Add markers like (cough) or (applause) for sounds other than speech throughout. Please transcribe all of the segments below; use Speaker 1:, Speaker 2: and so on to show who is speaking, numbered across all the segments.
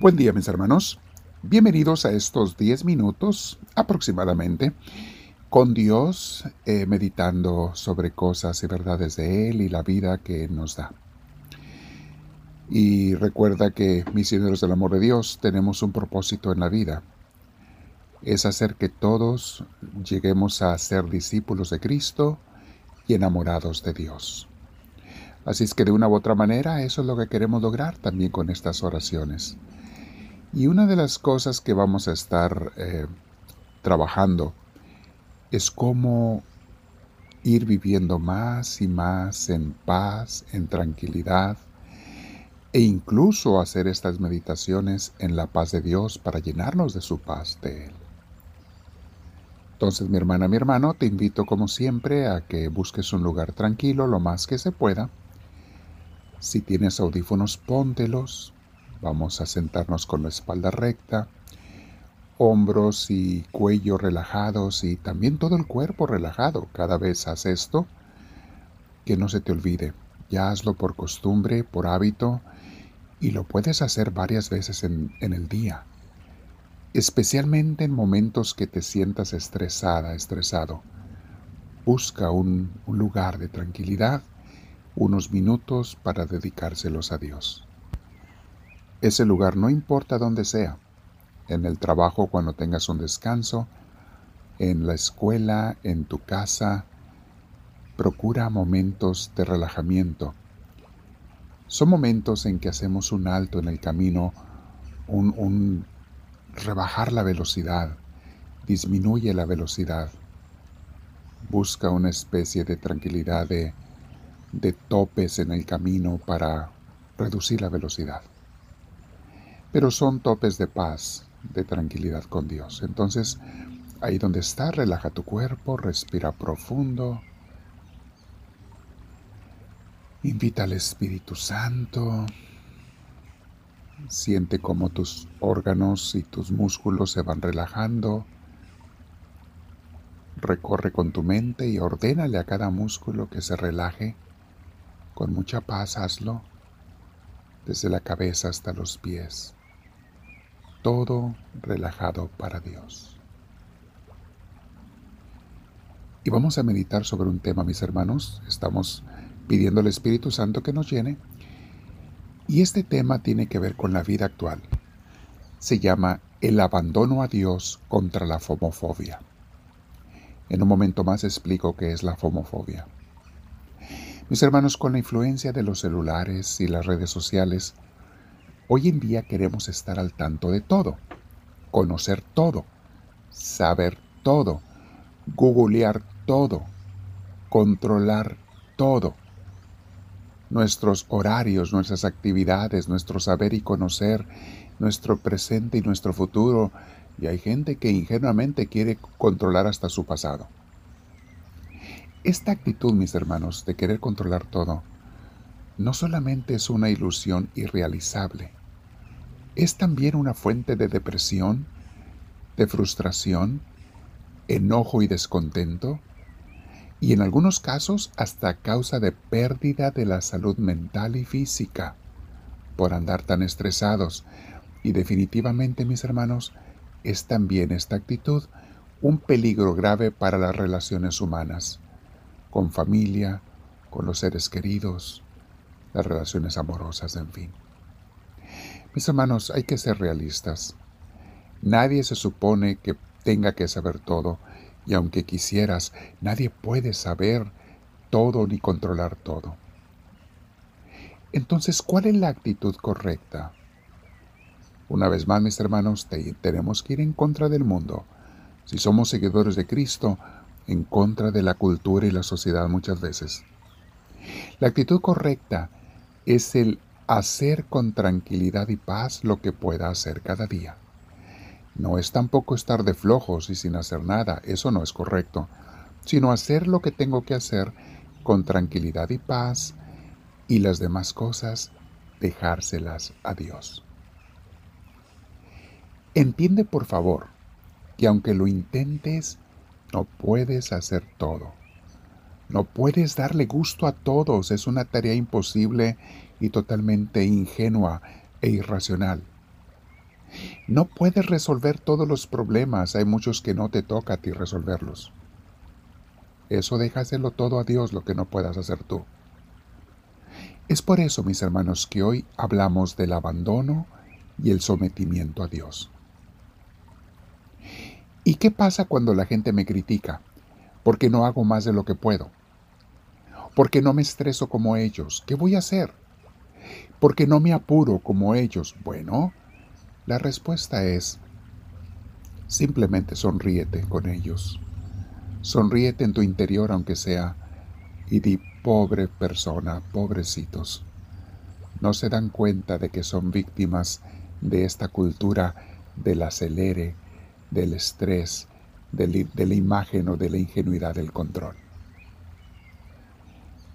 Speaker 1: Buen día mis hermanos, bienvenidos a estos 10 minutos aproximadamente con Dios, eh, meditando sobre cosas y verdades de Él y la vida que nos da. Y recuerda que, misioneros del amor de Dios, tenemos un propósito en la vida. Es hacer que todos lleguemos a ser discípulos de Cristo y enamorados de Dios. Así es que de una u otra manera eso es lo que queremos lograr también con estas oraciones. Y una de las cosas que vamos a estar eh, trabajando es cómo ir viviendo más y más en paz, en tranquilidad, e incluso hacer estas meditaciones en la paz de Dios para llenarnos de su paz de Él. Entonces, mi hermana, mi hermano, te invito como siempre a que busques un lugar tranquilo lo más que se pueda. Si tienes audífonos, póntelos, Vamos a sentarnos con la espalda recta, hombros y cuello relajados y también todo el cuerpo relajado. Cada vez haz esto, que no se te olvide. Ya hazlo por costumbre, por hábito, y lo puedes hacer varias veces en, el día, especialmente en momentos que te sientas estresada, estresado. Busca un lugar de tranquilidad, unos minutos para dedicárselos a Dios. Ese lugar no importa dónde sea, en el trabajo cuando tengas un descanso, en la escuela, en tu casa, procura momentos de relajamiento. Son momentos en que hacemos un alto en el camino, un, rebajar la velocidad, disminuye la velocidad, busca una especie de tranquilidad, de topes en el camino para reducir la velocidad pero son topes de paz, de tranquilidad con Dios. Entonces, ahí donde está, relaja tu cuerpo, respira profundo. Invita al Espíritu Santo. Siente cómo tus órganos y tus músculos se van relajando. Recorre con tu mente y ordénale a cada músculo que se relaje. Con mucha paz hazlo, desde la cabeza hasta los pies todo relajado para Dios. Y vamos a meditar sobre un tema, mis hermanos. Estamos pidiendo al Espíritu Santo que nos llene. Y este tema tiene que ver con la vida actual. Se llama el abandono a Dios contra la fomofobia. En un momento más explico qué es la fomofobia. Mis hermanos, con la influencia de los celulares y las redes sociales, Hoy en día queremos estar al tanto de todo, conocer todo, saber todo, googlear todo, controlar todo. Nuestros horarios, nuestras actividades, nuestro saber y conocer, nuestro presente y nuestro futuro. Y hay gente que ingenuamente quiere controlar hasta su pasado. Esta actitud, mis hermanos, de querer controlar todo, no solamente es una ilusión irrealizable, es también una fuente de depresión, de frustración, enojo y descontento, y en algunos casos hasta causa de pérdida de la salud mental y física por andar tan estresados. Y definitivamente, mis hermanos, es también esta actitud un peligro grave para las relaciones humanas, con familia, con los seres queridos, las relaciones amorosas, en fin. Mis hermanos, hay que ser realistas. Nadie se supone que tenga que saber todo, y aunque quisieras, nadie puede saber todo ni controlar todo. Entonces, ¿cuál es la actitud correcta? Una vez más, mis hermanos, tenemos que ir en contra del mundo. Si somos seguidores de Cristo, en contra de la cultura y la sociedad muchas veces. La actitud correcta es el hacer con tranquilidad y paz lo que pueda hacer cada día. No es tampoco estar de flojos y sin hacer nada, eso no es correcto, sino hacer lo que tengo que hacer con tranquilidad y paz y las demás cosas dejárselas a Dios. Entiende por favor que aunque lo intentes, no puedes hacer todo. No puedes darle gusto a todos, es una tarea imposible y totalmente ingenua e irracional. No puedes resolver todos los problemas, hay muchos que no te toca a ti resolverlos. Eso déjaselo todo a Dios lo que no puedas hacer tú. Es por eso, mis hermanos, que hoy hablamos del abandono y el sometimiento a Dios. ¿Y qué pasa cuando la gente me critica? Porque no hago más de lo que puedo. Porque no me estreso como ellos. ¿Qué voy a hacer? Porque no me apuro como ellos. Bueno, la respuesta es, simplemente sonríete con ellos. Sonríete en tu interior aunque sea y di, pobre persona, pobrecitos. No se dan cuenta de que son víctimas de esta cultura del acelere, del estrés, de la imagen o de la ingenuidad del control.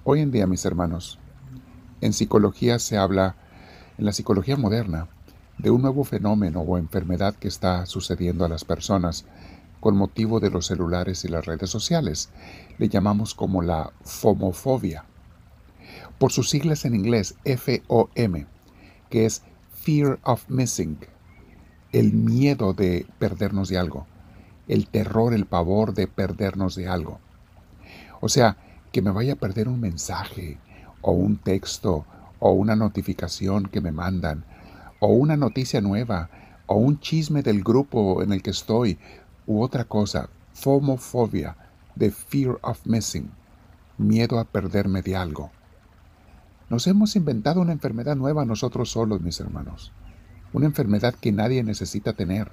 Speaker 1: Hoy en día, mis hermanos, en psicología se habla, en la psicología moderna, de un nuevo fenómeno o enfermedad que está sucediendo a las personas con motivo de los celulares y las redes sociales. Le llamamos como la fomofobia. Por sus siglas en inglés, FOM, que es Fear of Missing, el miedo de perdernos de algo, el terror, el pavor de perdernos de algo. O sea, que me vaya a perder un mensaje o un texto o una notificación que me mandan o una noticia nueva o un chisme del grupo en el que estoy u otra cosa, fomofobia, de fear of missing, miedo a perderme de algo. Nos hemos inventado una enfermedad nueva nosotros solos, mis hermanos, una enfermedad que nadie necesita tener.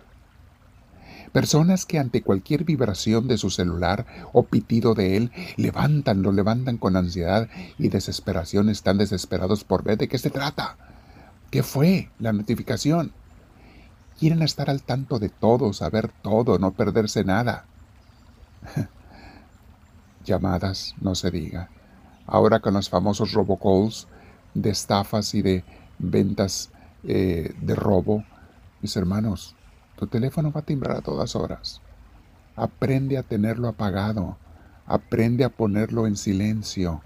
Speaker 1: Personas que ante cualquier vibración de su celular o pitido de él, levantan, lo levantan con ansiedad y desesperación, están desesperados por ver de qué se trata. ¿Qué fue la notificación? Quieren estar al tanto de todo, saber todo, no perderse nada. (laughs) Llamadas, no se diga. Ahora con los famosos robocalls de estafas y de ventas eh, de robo, mis hermanos, tu teléfono va a timbrar a todas horas. Aprende a tenerlo apagado. Aprende a ponerlo en silencio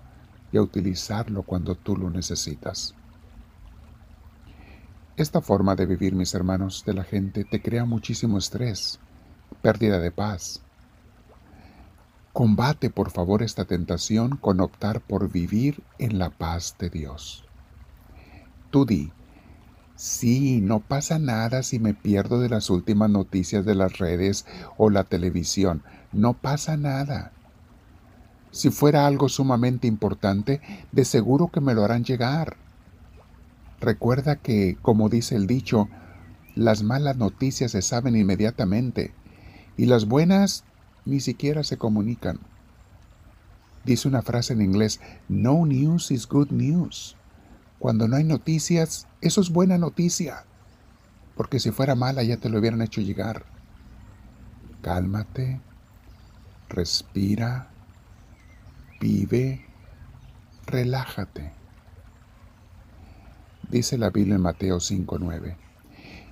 Speaker 1: y a utilizarlo cuando tú lo necesitas. Esta forma de vivir, mis hermanos, de la gente te crea muchísimo estrés, pérdida de paz. Combate, por favor, esta tentación con optar por vivir en la paz de Dios. Tú di, sí, no pasa nada si me pierdo de las últimas noticias de las redes o la televisión, no pasa nada. Si fuera algo sumamente importante, de seguro que me lo harán llegar. Recuerda que, como dice el dicho, las malas noticias se saben inmediatamente y las buenas ni siquiera se comunican. Dice una frase en inglés, no news is good news. Cuando no hay noticias, eso es buena noticia, porque si fuera mala ya te lo hubieran hecho llegar. Cálmate, respira, vive, relájate dice la Biblia en Mateo 5:9.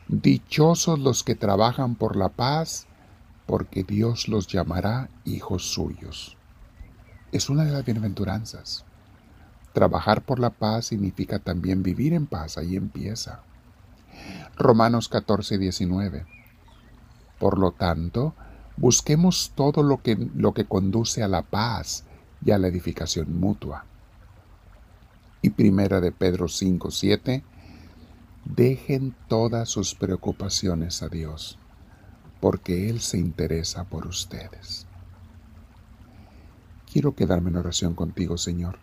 Speaker 1: Dichosos los que trabajan por la paz, porque Dios los llamará hijos suyos. Es una de las bienaventuranzas. Trabajar por la paz significa también vivir en paz, ahí empieza. Romanos 14:19. Por lo tanto, busquemos todo lo que, lo que conduce a la paz y a la edificación mutua y Primera de Pedro 5, 7, dejen todas sus preocupaciones a Dios, porque Él se interesa por ustedes. Quiero quedarme en oración contigo, Señor,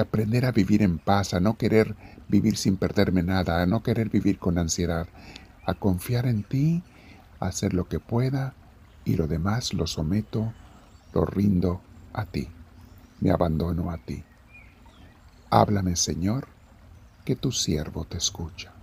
Speaker 1: aprender a vivir en paz, a no querer vivir sin perderme nada, a no querer vivir con ansiedad, a confiar en ti, a hacer lo que pueda y lo demás lo someto, lo rindo a ti, me abandono a ti. Háblame, Señor, que tu siervo te escucha.